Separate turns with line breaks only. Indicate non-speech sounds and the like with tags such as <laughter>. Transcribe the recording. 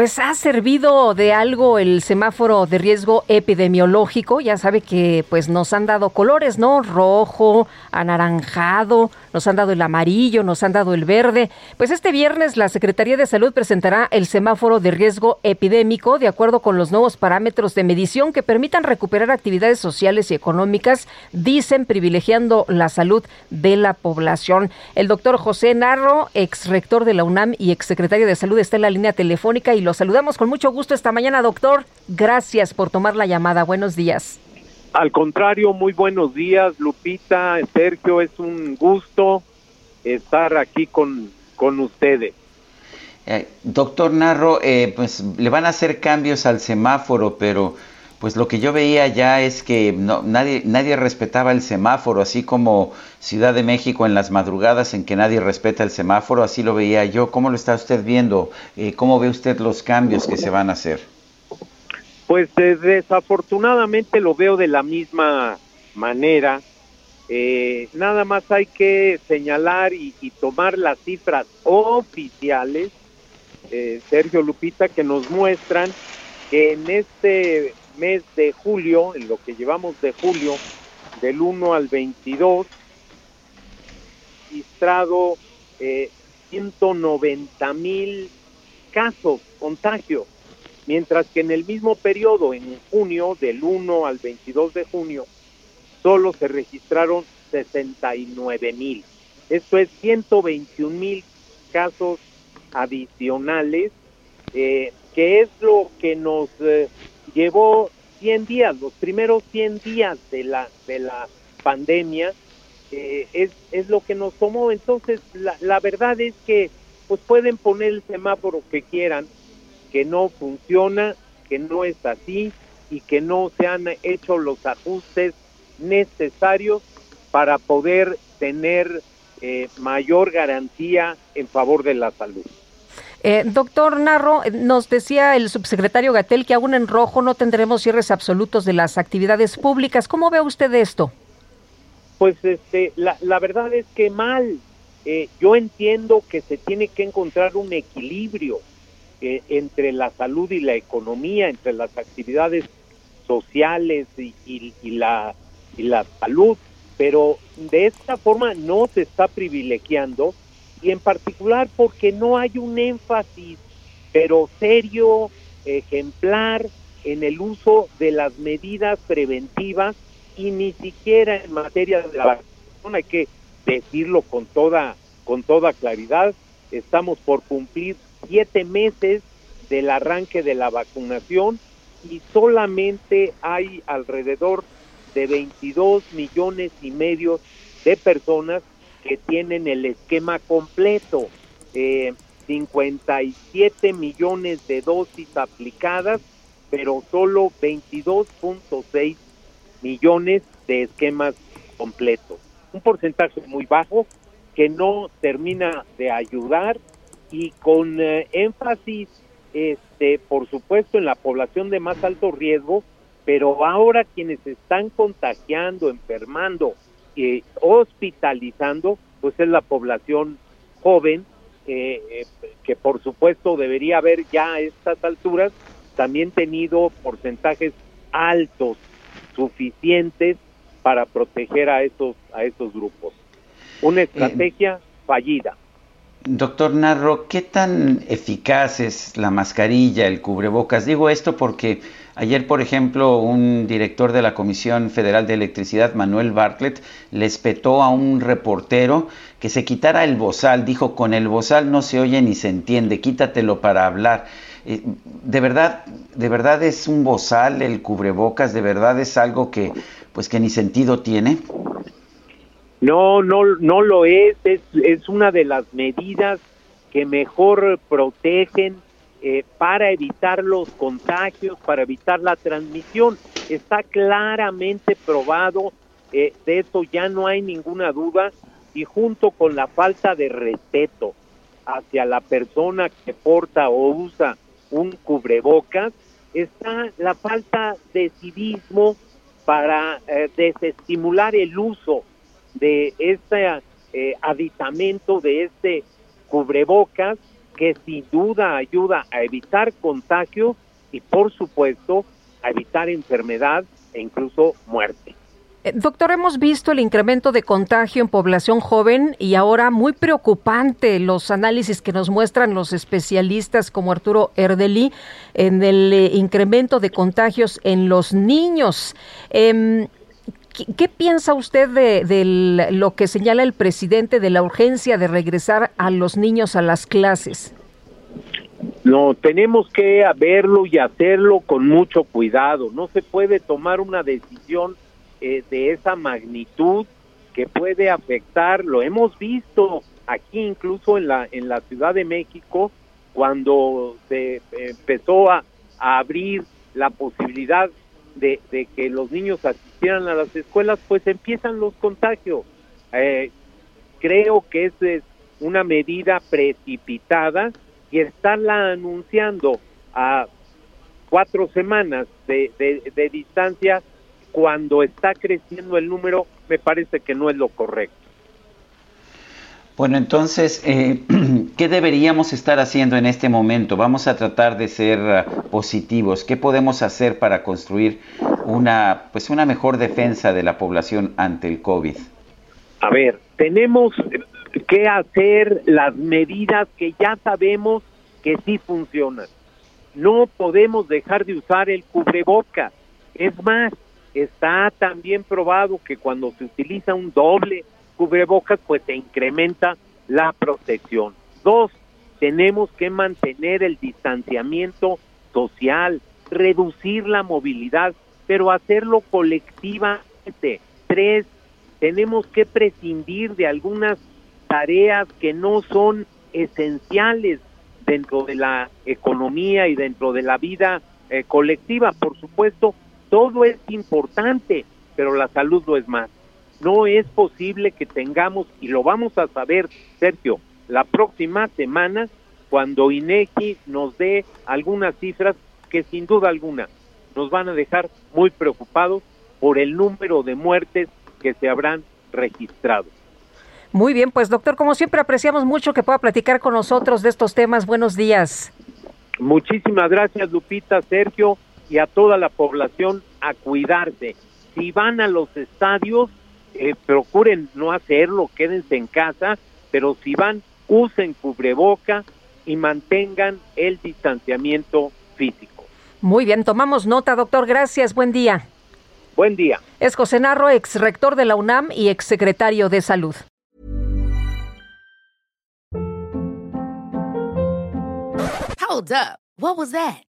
Pues ha servido de algo el semáforo de riesgo epidemiológico. Ya sabe que pues nos han dado colores, ¿no? Rojo, anaranjado, nos han dado el amarillo, nos han dado el verde. Pues este viernes la Secretaría de Salud presentará el semáforo de riesgo epidémico de acuerdo con los nuevos parámetros de medición que permitan recuperar actividades sociales y económicas, dicen privilegiando la salud de la población. El doctor José Narro, ex rector de la UNAM y ex secretario de Salud, está en la línea telefónica y lo saludamos con mucho gusto esta mañana, doctor. Gracias por tomar la llamada. Buenos días.
Al contrario, muy buenos días, Lupita, Sergio, es un gusto estar aquí con, con ustedes.
Eh, doctor Narro, eh, pues le van a hacer cambios al semáforo, pero pues lo que yo veía ya es que nadie, nadie respetaba el semáforo, así como Ciudad de México en las madrugadas en que nadie respeta el semáforo, así lo veía yo. ¿Cómo lo está usted viendo? Eh, ¿Cómo ve usted los cambios que se van a hacer?
Pues eh, desafortunadamente lo veo de la misma manera. Eh, nada más hay que señalar y, y tomar las cifras oficiales, Sergio Lupita, que nos muestran que en este mes de julio, en lo que llevamos de julio, del 1 al 22, registrado eh, 190 mil casos, contagios, mientras que en el mismo periodo, en junio, del 1 al 22 de junio, solo se registraron 69 mil. Esto es 121 mil casos adicionales, eh, que es lo que nos eh, llevó 100 días, los primeros 100 días de la, de la pandemia, eh, es, es lo que nos tomó. Entonces, la, la verdad es que pues pueden poner el semáforo que quieran, que no funciona, que no es así y que no se han hecho los ajustes necesarios para poder tener eh, mayor garantía en favor de la salud.
Eh, doctor Narro, nos decía el subsecretario Gatel que aún en rojo no tendremos cierres absolutos de las actividades públicas. ¿Cómo ve usted esto?
Pues este, la, verdad es que mal. Eh, yo entiendo que se tiene que encontrar un equilibrio eh, entre la salud y la economía, entre las actividades sociales y, y, la, y la salud, pero de esta forma no se está privilegiando y en particular porque no hay un énfasis, pero serio, ejemplar, en el uso de las medidas preventivas y ni siquiera en materia de la vacunación, hay que decirlo con toda, con toda claridad, estamos por cumplir siete meses del arranque de la vacunación y solamente hay alrededor de 22 millones y medio de personas que tienen el esquema completo. Eh, 57 millones de dosis aplicadas, pero solo 22.6 millones de esquemas completos. Un porcentaje muy bajo que no termina de ayudar y con eh, énfasis, este, por supuesto, en la población de más alto riesgo, pero ahora quienes están contagiando, enfermando, eh, hospitalizando, pues es la población joven, eh, que por supuesto debería haber ya a estas alturas también tenido porcentajes altos, suficientes para proteger a esos, a esos grupos. Una estrategia fallida.
Doctor Narro, ¿qué tan eficaz es la mascarilla, el cubrebocas? Digo esto porque ayer, por ejemplo, un director de la Comisión Federal de Electricidad, Manuel Bartlett, le espetó a un reportero que se quitara el bozal. Dijo, con el bozal no se oye ni se entiende, quítatelo para hablar. Eh, ¿De verdad, de verdad es un bozal el cubrebocas? ¿De verdad es algo que, pues, que ni sentido tiene?
No, no, no lo es. es. Es una de las medidas que mejor protegen eh, para evitar los contagios, para evitar la transmisión. Está claramente probado, eh, de eso ya no hay ninguna duda, y junto con la falta de respeto hacia la persona que porta o usa un cubrebocas, está la falta de civismo para eh, desestimular el uso de este aditamento, de este cubrebocas, que sin duda ayuda a evitar contagio y por supuesto a evitar enfermedad e incluso muerte.
Eh, doctor, hemos visto el incremento de contagio en población joven y ahora muy preocupante los análisis que nos muestran los especialistas como Arturo Erdeli en el eh, incremento de contagios en los niños. Em, ¿Qué, piensa usted de, lo que señala el presidente de la urgencia de regresar a los niños a las clases?
No, tenemos que verlo y hacerlo con mucho cuidado. No se puede tomar una decisión eh, de esa magnitud que puede afectar. Lo hemos visto aquí incluso en la en la Ciudad de México cuando se empezó a, a abrir la posibilidad de, que los niños asistieran a las escuelas, pues empiezan los contagios. Eh, creo que es una medida precipitada y estarla anunciando a cuatro semanas de, de distancia cuando está creciendo el número me parece que no es lo correcto.
Bueno, entonces, eh, <clears throat> ¿qué deberíamos estar haciendo en este momento? Vamos a tratar de ser ah, positivos. ¿Qué podemos hacer para construir una, pues una mejor defensa de la población ante el COVID?
A ver, tenemos que hacer las medidas que ya sabemos que sí funcionan. No podemos dejar de usar el cubreboca. Es más, está también probado que cuando se utiliza un doble cubrebocas, pues se incrementa la protección. Dos, tenemos que mantener el distanciamiento social, reducir la movilidad, pero hacerlo colectivamente. Tres, tenemos que prescindir de algunas tareas que no son esenciales dentro de la economía y dentro de la vida eh, colectiva. Por supuesto, todo es importante, pero la salud lo es más. No es posible que tengamos, y lo vamos a saber, Sergio, la próxima semana, cuando INEGI nos dé algunas cifras que sin duda alguna nos van a dejar muy preocupados por el número de muertes que se habrán registrado.
Muy bien, pues doctor, como siempre apreciamos mucho que pueda platicar con nosotros de estos temas. Buenos días.
Muchísimas gracias, Lupita, Sergio, y a toda la población a cuidarse. Si van a los estadios, eh, procuren no hacerlo, quédense en casa, pero si van, usen cubreboca y mantengan el distanciamiento físico.
Muy bien, tomamos nota, doctor. Gracias. Buen día.
Buen día.
Es José Narro, ex rector de la UNAM y ex secretario de Salud.
Hold up. What was that?